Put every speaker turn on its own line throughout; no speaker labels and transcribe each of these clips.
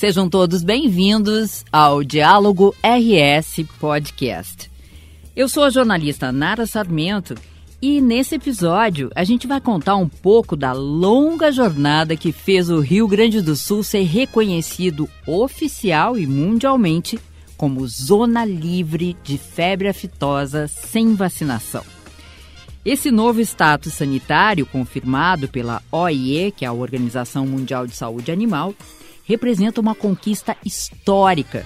Sejam todos bem-vindos ao Diálogo RS Podcast. Eu sou a jornalista Nara Sarmento e nesse episódio a gente vai contar um pouco da longa jornada que fez o Rio Grande do Sul ser reconhecido oficial e mundialmente como zona livre de febre aftosa sem vacinação. Esse novo status sanitário, confirmado pela OIE, que é a Organização Mundial de Saúde Animal, representa uma conquista histórica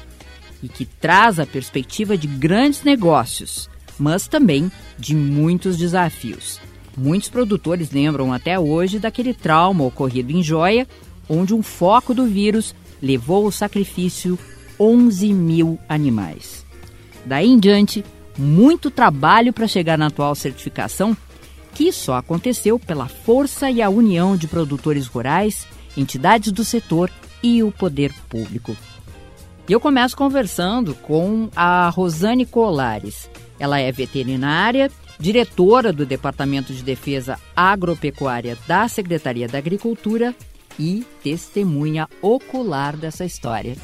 e que traz a perspectiva de grandes negócios, mas também de muitos desafios. Muitos produtores lembram até hoje daquele trauma ocorrido em Joia, onde um foco do vírus levou ao sacrifício 11 mil animais. Daí em diante, muito trabalho para chegar na atual certificação, que só aconteceu pela força e a união de produtores rurais, entidades do setor e o poder público. E eu começo conversando com a Rosane Colares. Ela é veterinária, diretora do Departamento de Defesa Agropecuária da Secretaria da Agricultura e testemunha ocular dessa história.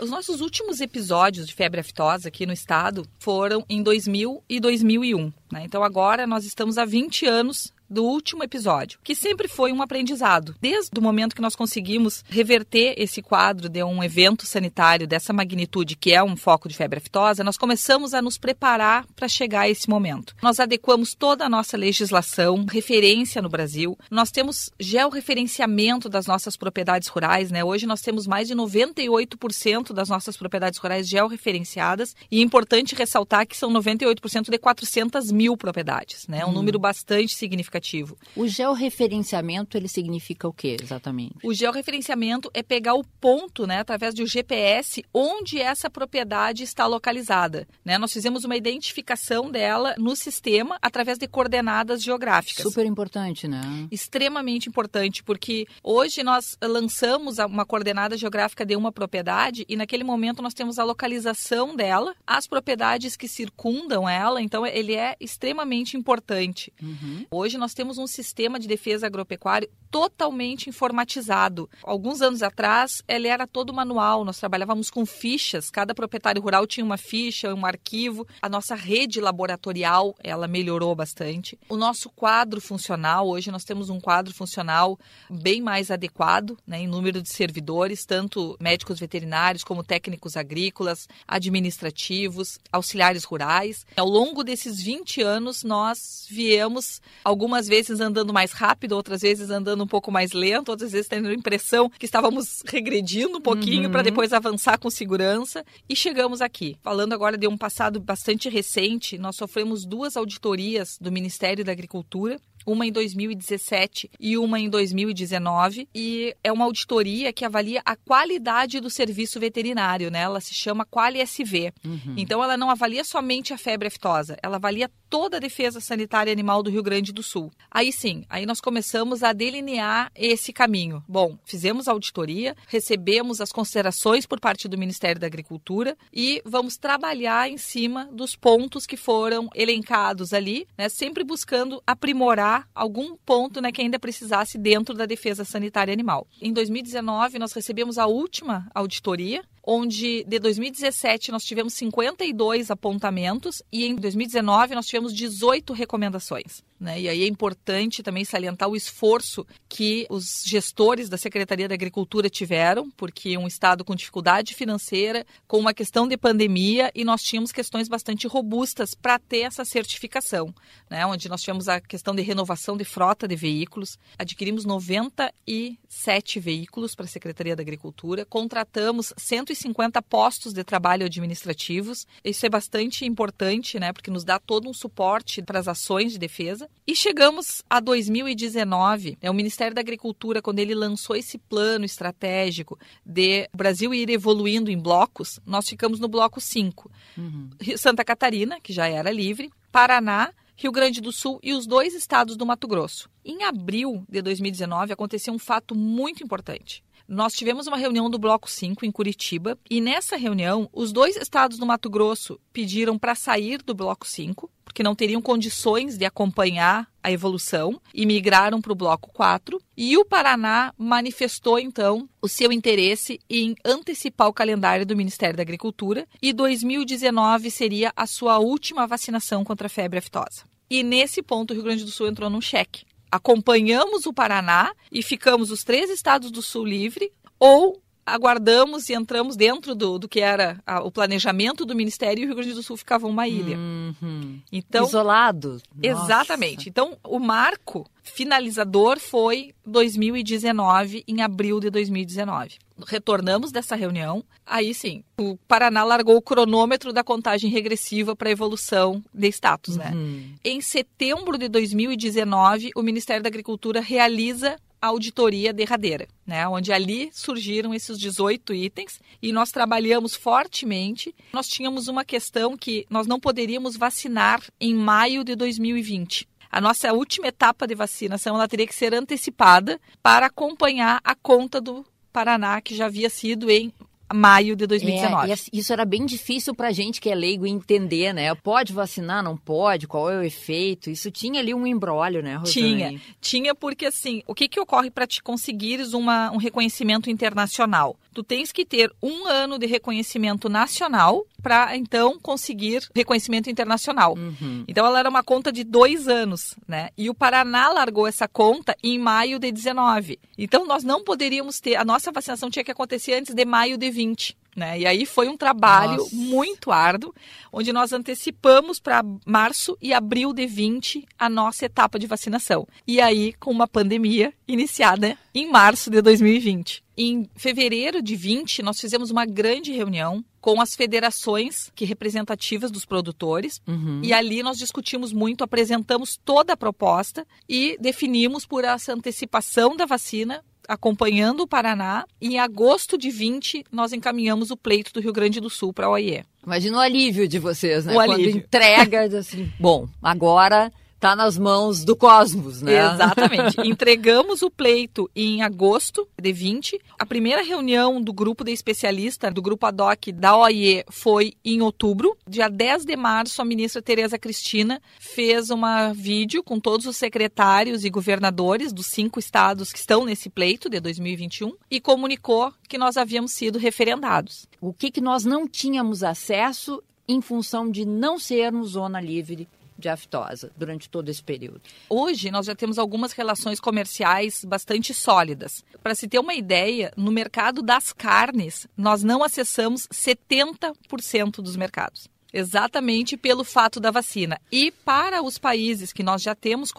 Os nossos últimos episódios de febre aftosa aqui no estado foram em 2000 e 2001. Né? Então agora nós estamos há 20 anos do último episódio, que sempre foi um aprendizado. Desde o momento que nós conseguimos reverter esse quadro de um evento sanitário dessa magnitude, que é um foco de febre aftosa, nós começamos a nos preparar para chegar a esse momento. Nós adequamos toda a nossa legislação, referência no Brasil. Nós temos georreferenciamento das nossas propriedades rurais, né? Hoje nós temos mais de 98% das nossas propriedades rurais georreferenciadas e é importante ressaltar que são 98% de 400 mil propriedades, né? Um hum. número bastante significativo significativo.
O georreferenciamento, ele significa o que exatamente?
O georreferenciamento é pegar o ponto, né, através do GPS, onde essa propriedade está localizada. Né? Nós fizemos uma identificação dela no sistema através de coordenadas geográficas.
Super importante, né?
Extremamente importante, porque hoje nós lançamos uma coordenada geográfica de uma propriedade e naquele momento nós temos a localização dela, as propriedades que circundam ela, então ele é extremamente importante. Uhum. Hoje nós nós temos um sistema de defesa agropecuária totalmente informatizado. Alguns anos atrás, ele era todo manual, nós trabalhávamos com fichas, cada proprietário rural tinha uma ficha, um arquivo. A nossa rede laboratorial, ela melhorou bastante. O nosso quadro funcional, hoje nós temos um quadro funcional bem mais adequado, né, em número de servidores, tanto médicos veterinários como técnicos agrícolas, administrativos, auxiliares rurais. Ao longo desses 20 anos, nós viemos algumas algumas vezes andando mais rápido, outras vezes andando um pouco mais lento, outras vezes tendo a impressão que estávamos regredindo um pouquinho uhum. para depois avançar com segurança e chegamos aqui. Falando agora de um passado bastante recente, nós sofremos duas auditorias do Ministério da Agricultura uma em 2017 e uma em 2019, e é uma auditoria que avalia a qualidade do serviço veterinário, né? Ela se chama QualiSV. Uhum. Então ela não avalia somente a febre aftosa, ela avalia toda a defesa sanitária animal do Rio Grande do Sul. Aí sim, aí nós começamos a delinear esse caminho. Bom, fizemos a auditoria, recebemos as considerações por parte do Ministério da Agricultura e vamos trabalhar em cima dos pontos que foram elencados ali, né, sempre buscando aprimorar algum ponto né, que ainda precisasse dentro da defesa sanitária animal. Em 2019, nós recebemos a última auditoria onde de 2017 nós tivemos 52 apontamentos e em 2019 nós tivemos 18 recomendações. Né? E aí é importante também salientar o esforço que os gestores da Secretaria da Agricultura tiveram, porque um estado com dificuldade financeira, com uma questão de pandemia, e nós tínhamos questões bastante robustas para ter essa certificação, né? onde nós tivemos a questão de renovação de frota de veículos, adquirimos 97 veículos para a Secretaria da Agricultura, contratamos 150 postos de trabalho administrativos, isso é bastante importante, né? porque nos dá todo um suporte para as ações de defesa. E chegamos a 2019, né, o Ministério da Agricultura, quando ele lançou esse plano estratégico de o Brasil ir evoluindo em blocos, nós ficamos no bloco 5. Uhum. Santa Catarina, que já era livre, Paraná, Rio Grande do Sul e os dois estados do Mato Grosso. Em abril de 2019 aconteceu um fato muito importante. Nós tivemos uma reunião do Bloco 5 em Curitiba e nessa reunião os dois estados do Mato Grosso pediram para sair do Bloco 5 que não teriam condições de acompanhar a evolução e migraram para o bloco 4. E o Paraná manifestou então o seu interesse em antecipar o calendário do Ministério da Agricultura e 2019 seria a sua última vacinação contra a febre aftosa. E nesse ponto o Rio Grande do Sul entrou num cheque. Acompanhamos o Paraná e ficamos os três estados do Sul livre ou aguardamos e entramos dentro do, do que era a, o planejamento do Ministério e o Rio Grande do Sul ficava uma ilha.
Uhum. Então, Isolado.
Exatamente. Então, o marco finalizador foi 2019, em abril de 2019. Retornamos dessa reunião, aí sim, o Paraná largou o cronômetro da contagem regressiva para a evolução de status, né? uhum. né? Em setembro de 2019, o Ministério da Agricultura realiza auditoria derradeira, né? Onde ali surgiram esses 18 itens e nós trabalhamos fortemente. Nós tínhamos uma questão que nós não poderíamos vacinar em maio de 2020. A nossa última etapa de vacinação ela teria que ser antecipada para acompanhar a conta do Paraná, que já havia sido em maio de 2019.
É, isso era bem difícil para gente que é leigo entender, né? Pode vacinar, não pode? Qual é o efeito? Isso tinha ali um embrólio, né, Rosane?
Tinha. Tinha porque, assim, o que, que ocorre para te conseguires uma, um reconhecimento internacional? Tu tens que ter um ano de reconhecimento nacional para, então, conseguir reconhecimento internacional. Uhum. Então, ela era uma conta de dois anos, né? E o Paraná largou essa conta em maio de 19. Então, nós não poderíamos ter... A nossa vacinação tinha que acontecer antes de maio de 20. Né? E aí foi um trabalho Nossa. muito árduo, onde nós antecipamos para março e abril de 20 a nossa etapa de vacinação. E aí, com uma pandemia iniciada em março de 2020. Em fevereiro de 20, nós fizemos uma grande reunião com as federações que representativas dos produtores uhum. e ali nós discutimos muito, apresentamos toda a proposta e definimos por essa antecipação da vacina acompanhando o Paraná. Em agosto de 20, nós encaminhamos o pleito do Rio Grande do Sul para a OIE.
Imagina o alívio de vocês, né?
O Quando alívio.
entrega, assim, bom, agora está nas mãos do cosmos, né?
Exatamente. Entregamos o pleito em agosto de 20. A primeira reunião do grupo de especialistas, do grupo ad hoc da OIE, foi em outubro. Dia 10 de março, a ministra Tereza Cristina fez uma vídeo com todos os secretários e governadores dos cinco estados que estão nesse pleito de 2021 e comunicou que nós havíamos sido referendados.
O que, que nós não tínhamos acesso em função de não sermos zona livre de aftosa durante todo esse período?
Hoje nós já temos algumas relações comerciais bastante sólidas. Para se ter uma ideia, no mercado das carnes, nós não acessamos 70% dos mercados. Exatamente pelo fato da vacina. E para os países que nós já temos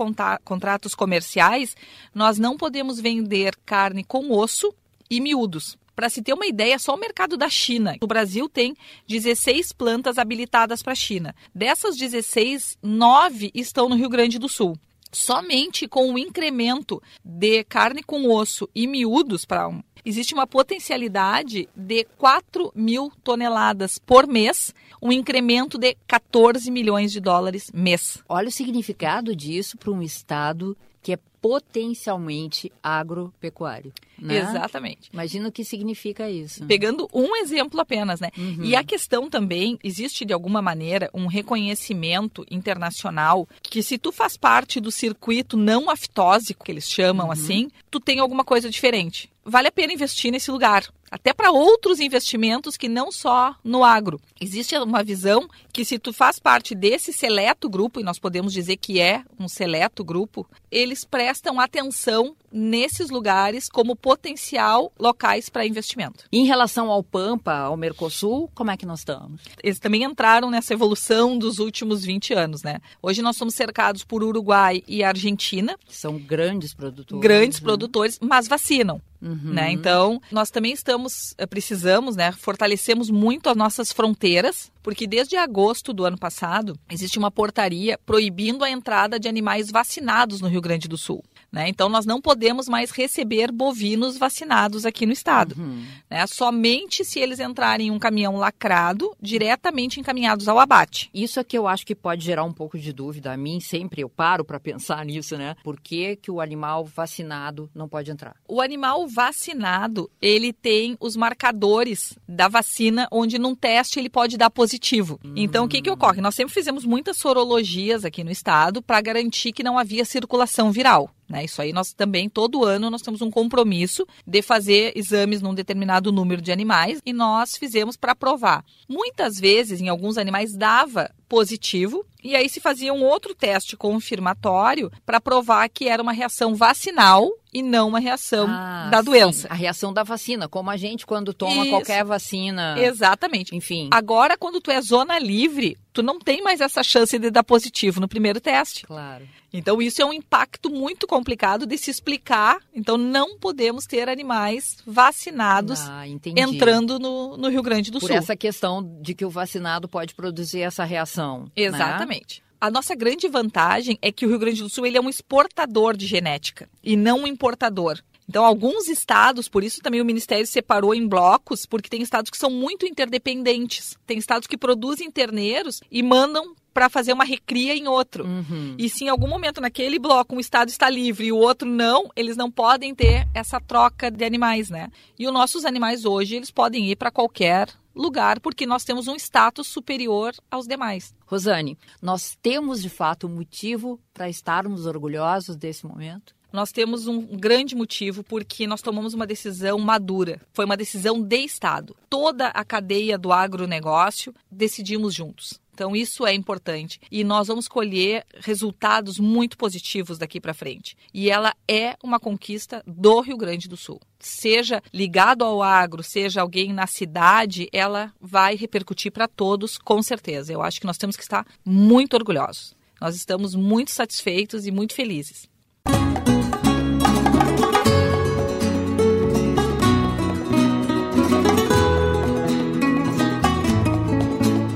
contratos comerciais, nós não podemos vender carne com osso e miúdos. Para se ter uma ideia, só o mercado da China. O Brasil tem 16 plantas habilitadas para a China. Dessas 16, 9 estão no Rio Grande do Sul somente com o incremento de carne com osso e miúdos para um, existe uma potencialidade de 4 mil toneladas por mês, um incremento de 14 milhões de dólares mês.
Olha o significado disso para um estado que é potencialmente agropecuário. Né?
Exatamente.
Imagina o que significa isso.
Pegando um exemplo apenas, né? Uhum. E a questão também, existe de alguma maneira um reconhecimento internacional que se tu faz parte do circuito não aftósico, que eles chamam uhum. assim, tu tem alguma coisa diferente. Vale a pena investir nesse lugar até para outros investimentos que não só no agro. Existe uma visão que se tu faz parte desse seleto grupo, e nós podemos dizer que é um seleto grupo, eles prestam atenção nesses lugares como potencial locais para investimento.
Em relação ao Pampa, ao Mercosul, como é que nós estamos?
Eles também entraram nessa evolução dos últimos 20 anos, né? Hoje nós somos cercados por Uruguai e Argentina.
São grandes produtores.
Grandes né? produtores, mas vacinam. Uhum. Né? Então, nós também estamos, eh, precisamos, né, fortalecemos muito as nossas fronteiras, porque desde agosto do ano passado existe uma portaria proibindo a entrada de animais vacinados no Rio Grande do Sul. Né? Então, nós não podemos mais receber bovinos vacinados aqui no estado. Uhum. Né? Somente se eles entrarem em um caminhão lacrado, diretamente encaminhados ao abate.
Isso é que eu acho que pode gerar um pouco de dúvida a mim. Sempre eu paro para pensar nisso, né? Por que, que o animal vacinado não pode entrar?
O animal vacinado, ele tem os marcadores da vacina, onde num teste ele pode dar positivo. Uhum. Então, o que, que ocorre? Nós sempre fizemos muitas sorologias aqui no estado para garantir que não havia circulação viral. Né? Isso aí nós também, todo ano, nós temos um compromisso de fazer exames num determinado número de animais e nós fizemos para provar. Muitas vezes, em alguns animais, dava positivo e aí se fazia um outro teste confirmatório para provar que era uma reação vacinal e não uma reação ah, da doença. Sim.
A reação da vacina, como a gente quando toma Isso. qualquer vacina.
Exatamente. Enfim. Agora, quando tu é zona livre, tu não tem mais essa chance de dar positivo no primeiro teste.
Claro.
Então, isso é um impacto muito complicado de se explicar. Então, não podemos ter animais vacinados ah, entrando no, no, Rio Grande do
Por
Sul.
Por essa questão de que o vacinado pode produzir essa reação. Né?
Exatamente. Né? A nossa grande vantagem é que o Rio Grande do Sul ele é um exportador de genética e não um importador. Então, alguns estados, por isso também o Ministério separou em blocos, porque tem estados que são muito interdependentes. Tem estados que produzem terneiros e mandam para fazer uma recria em outro. Uhum. E se em algum momento naquele bloco um estado está livre e o outro não, eles não podem ter essa troca de animais, né? E os nossos animais hoje, eles podem ir para qualquer lugar porque nós temos um status superior aos demais.
Rosane, nós temos de fato motivo para estarmos orgulhosos desse momento?
nós temos um grande motivo porque nós tomamos uma decisão madura. Foi uma decisão de Estado. Toda a cadeia do agronegócio decidimos juntos. Então, isso é importante. E nós vamos colher resultados muito positivos daqui para frente. E ela é uma conquista do Rio Grande do Sul. Seja ligado ao agro, seja alguém na cidade, ela vai repercutir para todos, com certeza. Eu acho que nós temos que estar muito orgulhosos. Nós estamos muito satisfeitos e muito felizes.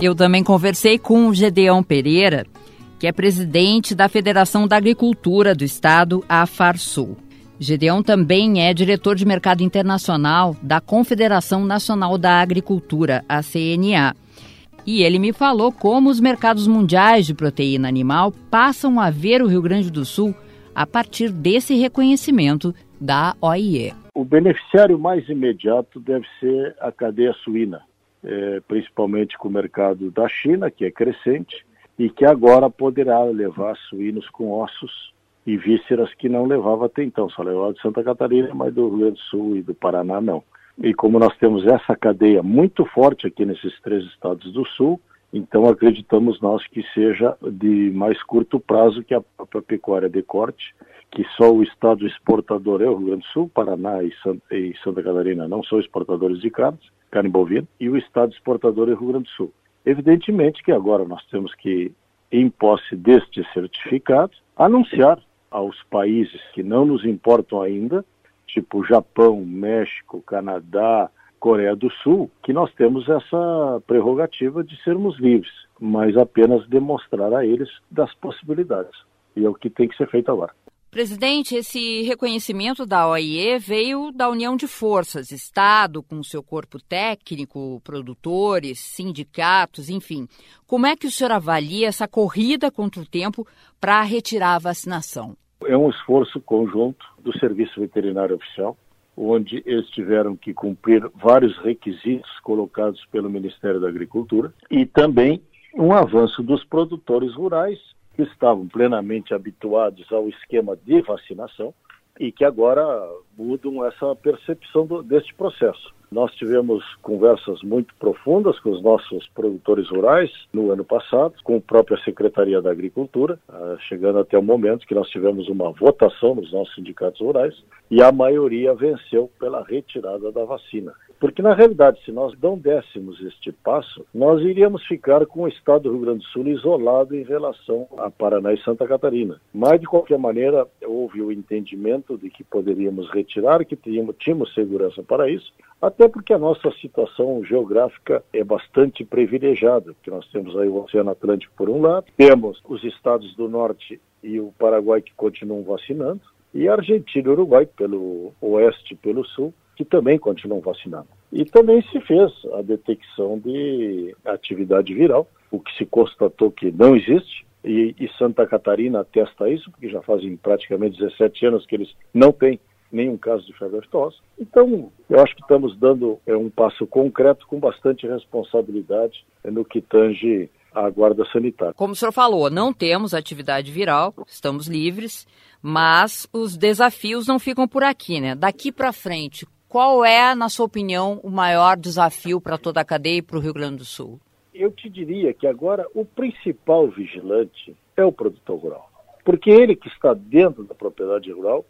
Eu também conversei com o Gedeão Pereira, que é presidente da Federação da Agricultura do Estado, a Farsul. Gedeão também é diretor de mercado internacional da Confederação Nacional da Agricultura, a CNA. E ele me falou como os mercados mundiais de proteína animal passam a ver o Rio Grande do Sul a partir desse reconhecimento da OIE.
O beneficiário mais imediato deve ser a cadeia suína é, principalmente com o mercado da China, que é crescente, e que agora poderá levar suínos com ossos e vísceras que não levava até então, só levava de Santa Catarina, mas do Rio Grande do Sul e do Paraná não. E como nós temos essa cadeia muito forte aqui nesses três estados do Sul, então acreditamos nós que seja de mais curto prazo que a própria pecuária de corte, que só o estado exportador é o Rio Grande do Sul, Paraná e Santa Catarina não são exportadores de carnes, carne bovina, e o Estado exportador é o Rio Grande do Sul. Evidentemente que agora nós temos que, em posse deste certificado, anunciar aos países que não nos importam ainda, tipo Japão, México, Canadá, Coreia do Sul, que nós temos essa prerrogativa de sermos livres, mas apenas demonstrar a eles das possibilidades. E é o que tem que ser feito agora.
Presidente, esse reconhecimento da OIE veio da união de forças, Estado com seu corpo técnico, produtores, sindicatos, enfim. Como é que o senhor avalia essa corrida contra o tempo para retirar a vacinação?
É um esforço conjunto do Serviço Veterinário Oficial, onde eles tiveram que cumprir vários requisitos colocados pelo Ministério da Agricultura e também um avanço dos produtores rurais que estavam plenamente habituados ao esquema de vacinação e que agora mudam essa percepção do, deste processo. Nós tivemos conversas muito profundas com os nossos produtores rurais no ano passado, com a própria Secretaria da Agricultura, ah, chegando até o momento que nós tivemos uma votação nos nossos sindicatos rurais e a maioria venceu pela retirada da vacina. Porque, na realidade, se nós não dessemos este passo, nós iríamos ficar com o estado do Rio Grande do Sul isolado em relação a Paraná e Santa Catarina. Mas, de qualquer maneira, houve o entendimento de que poderíamos retirar, que tínhamos, tínhamos segurança para isso, até porque a nossa situação geográfica é bastante privilegiada, porque nós temos aí o Oceano Atlântico por um lado, temos os estados do Norte e o Paraguai que continuam vacinando, e Argentina e Uruguai pelo oeste e pelo sul, que também continuam vacinando. E também se fez a detecção de atividade viral, o que se constatou que não existe, e, e, Santa Catarina atesta isso, porque já fazem praticamente 17 anos que eles não têm nenhum caso de febre aftosa. Então, eu acho que estamos dando é, um passo concreto com bastante responsabilidade no que tange a guarda sanitária.
Como o senhor falou, não temos atividade viral, estamos livres, mas os desafios não ficam por aqui, né? Daqui para frente, qual é, na sua opinião, o maior desafio para toda a cadeia e para o Rio Grande do Sul?
Eu te diria que agora o principal vigilante é o produtor rural, porque ele que está dentro da propriedade rural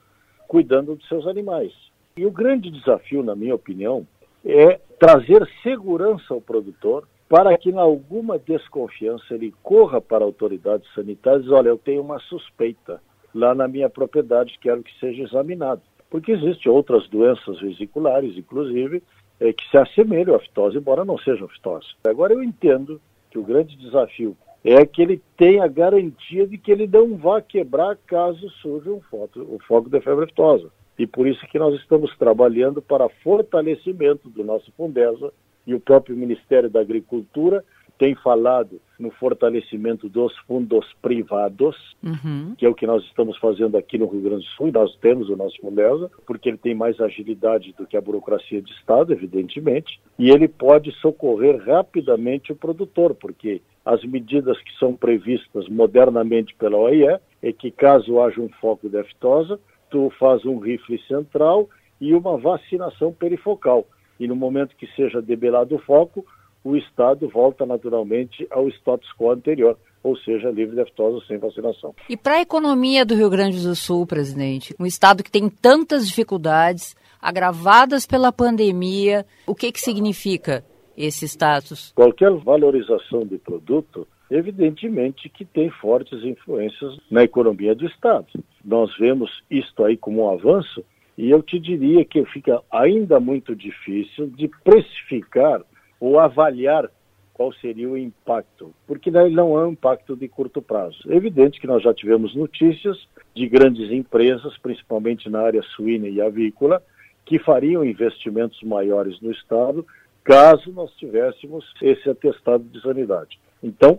cuidando dos seus animais. E o grande desafio, na minha opinião, é trazer segurança ao produtor para que, em alguma desconfiança, ele corra para autoridades sanitárias olha, eu tenho uma suspeita lá na minha propriedade, quero que seja examinado. Porque existem outras doenças vesiculares, inclusive, é, que se assemelham à fitose, embora não sejam fitose. Agora, eu entendo que o grande desafio é que ele tenha garantia de que ele não vá quebrar caso surja um foco, um foco de febre aftosa. E por isso que nós estamos trabalhando para fortalecimento do nosso Fundesa e o próprio Ministério da Agricultura tem falado no fortalecimento dos fundos privados, uhum. que é o que nós estamos fazendo aqui no Rio Grande do Sul, e nós temos o nosso Fundesa, porque ele tem mais agilidade do que a burocracia de Estado, evidentemente, e ele pode socorrer rapidamente o produtor, porque as medidas que são previstas modernamente pela OIE é que caso haja um foco de aftosa, tu faz um rifle central e uma vacinação perifocal e no momento que seja debelado o foco, o Estado volta naturalmente ao status quo anterior, ou seja, livre de aftosa sem vacinação.
E para a economia do Rio Grande do Sul, presidente, um Estado que tem tantas dificuldades agravadas pela pandemia, o que, que significa esse status?
Qualquer valorização de produto evidentemente que tem fortes influências na economia do Estado. Nós vemos isto aí como um avanço e eu te diria que fica ainda muito difícil de precificar ou avaliar qual seria o impacto, porque não é um impacto de curto prazo. É evidente que nós já tivemos notícias de grandes empresas, principalmente na área suína e avícola, que fariam investimentos maiores no Estado caso nós tivéssemos esse atestado de sanidade. Então,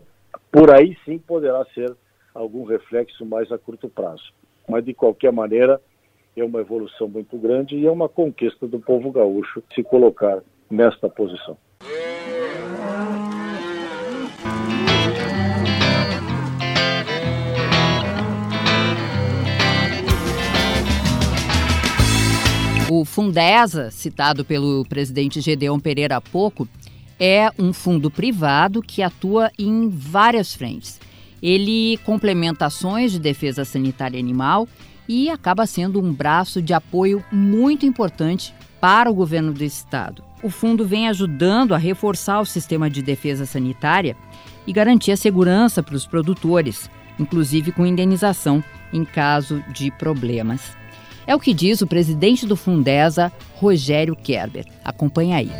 por aí sim poderá ser algum reflexo mais a curto prazo. Mas, de qualquer maneira, é uma evolução muito grande e é uma conquista do povo gaúcho se colocar nesta posição.
O Fundesa, citado pelo presidente Gedeon Pereira há pouco, é um fundo privado que atua em várias frentes. Ele complementa ações de defesa sanitária animal e acaba sendo um braço de apoio muito importante para o governo do estado. O fundo vem ajudando a reforçar o sistema de defesa sanitária e garantir a segurança para os produtores, inclusive com indenização em caso de problemas. É o que diz o presidente do Fundesa, Rogério Kerber. Acompanhe aí.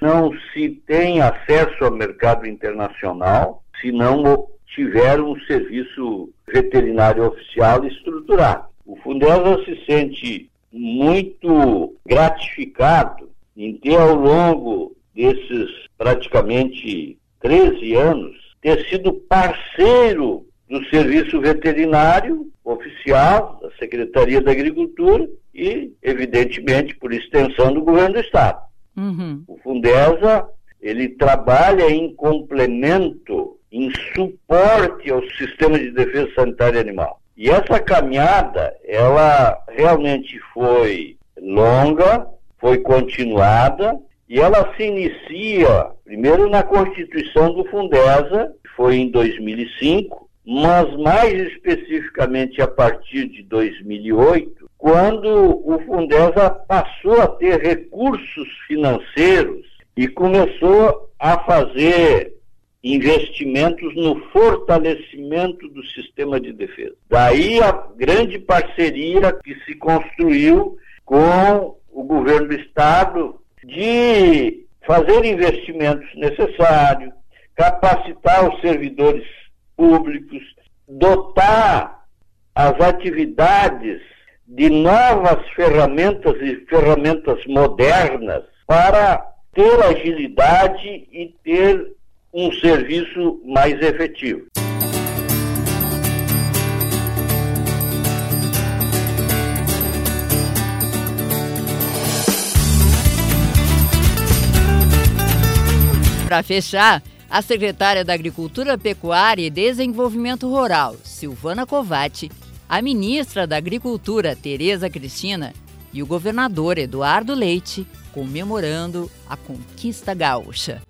Não se tem acesso ao mercado internacional se não tiver um serviço veterinário oficial estruturado. O Fundesa se sente muito gratificado em ter, ao longo desses praticamente 13 anos, ter sido parceiro do Serviço Veterinário Oficial, da Secretaria da Agricultura e, evidentemente, por extensão do Governo do Estado. Uhum. O Fundesa, ele trabalha em complemento em suporte ao sistema de defesa sanitária animal. E essa caminhada, ela realmente foi longa, foi continuada, e ela se inicia primeiro na Constituição do Fundesa, que foi em 2005, mas mais especificamente a partir de 2008, quando o Fundesa passou a ter recursos financeiros e começou a fazer investimentos no fortalecimento do sistema de defesa. Daí a grande parceria que se construiu com o governo do Estado de fazer investimentos necessários, capacitar os servidores públicos, dotar as atividades de novas ferramentas e ferramentas modernas para ter agilidade e ter um serviço mais efetivo.
Para fechar, a secretária da Agricultura, Pecuária e Desenvolvimento Rural, Silvana Covatti, a ministra da Agricultura, Tereza Cristina, e o governador Eduardo Leite, comemorando a conquista gaúcha.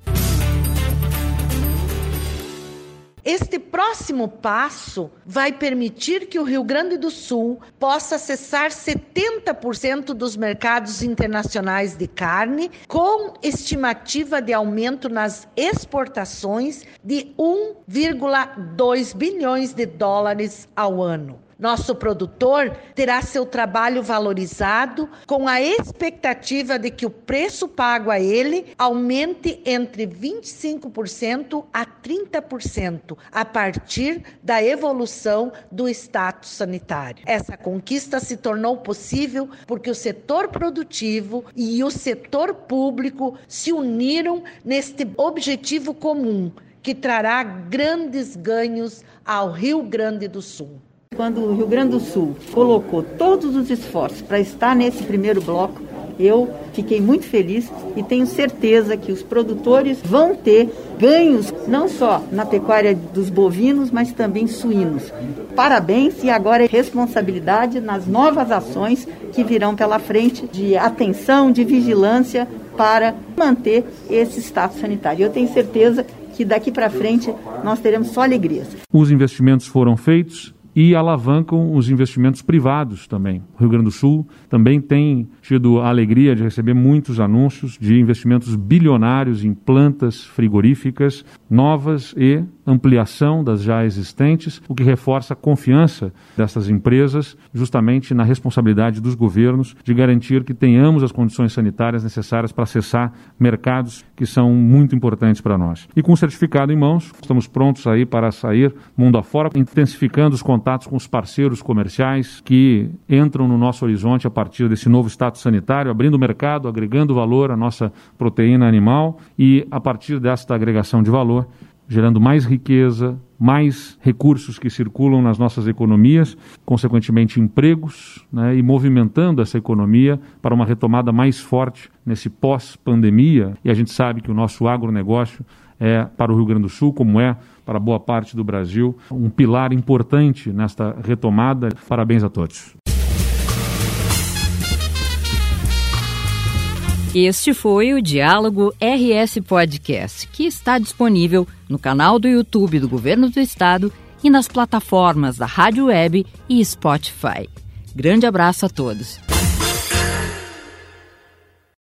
Este próximo passo vai permitir que o Rio Grande do Sul possa acessar 70% dos mercados internacionais de carne, com estimativa de aumento nas exportações de 1,2 bilhões de dólares ao ano. Nosso produtor terá seu trabalho valorizado com a expectativa de que o preço pago a ele aumente entre 25% a 30% a partir da evolução do status sanitário. Essa conquista se tornou possível porque o setor produtivo e o setor público se uniram neste objetivo comum que trará grandes ganhos ao Rio Grande do Sul.
Quando o Rio Grande do Sul colocou todos os esforços para estar nesse primeiro bloco, eu fiquei muito feliz e tenho certeza que os produtores vão ter ganhos não só na pecuária dos bovinos, mas também suínos. Parabéns e agora é responsabilidade nas novas ações que virão pela frente de atenção, de vigilância para manter esse status sanitário. Eu tenho certeza que daqui para frente nós teremos só alegrias.
Os investimentos foram feitos, e alavancam os investimentos privados também. O Rio Grande do Sul também tem tido a alegria de receber muitos anúncios de investimentos bilionários em plantas frigoríficas novas e ampliação das já existentes, o que reforça a confiança dessas empresas justamente na responsabilidade dos governos de garantir que tenhamos as condições sanitárias necessárias para acessar mercados que são muito importantes para nós. E com o certificado em mãos, estamos prontos aí para sair mundo afora, intensificando os contatos com os parceiros comerciais que entram no nosso horizonte a partir desse novo status sanitário, abrindo o mercado, agregando valor à nossa proteína animal e a partir desta agregação de valor, gerando mais riqueza, mais recursos que circulam nas nossas economias, consequentemente empregos, né, e movimentando essa economia para uma retomada mais forte nesse pós-pandemia. E a gente sabe que o nosso agronegócio é para o Rio Grande do Sul, como é para boa parte do Brasil, um pilar importante nesta retomada. Parabéns a todos.
Este foi o Diálogo RS Podcast, que está disponível no canal do YouTube do Governo do Estado e nas plataformas da Rádio Web e Spotify. Grande abraço a todos.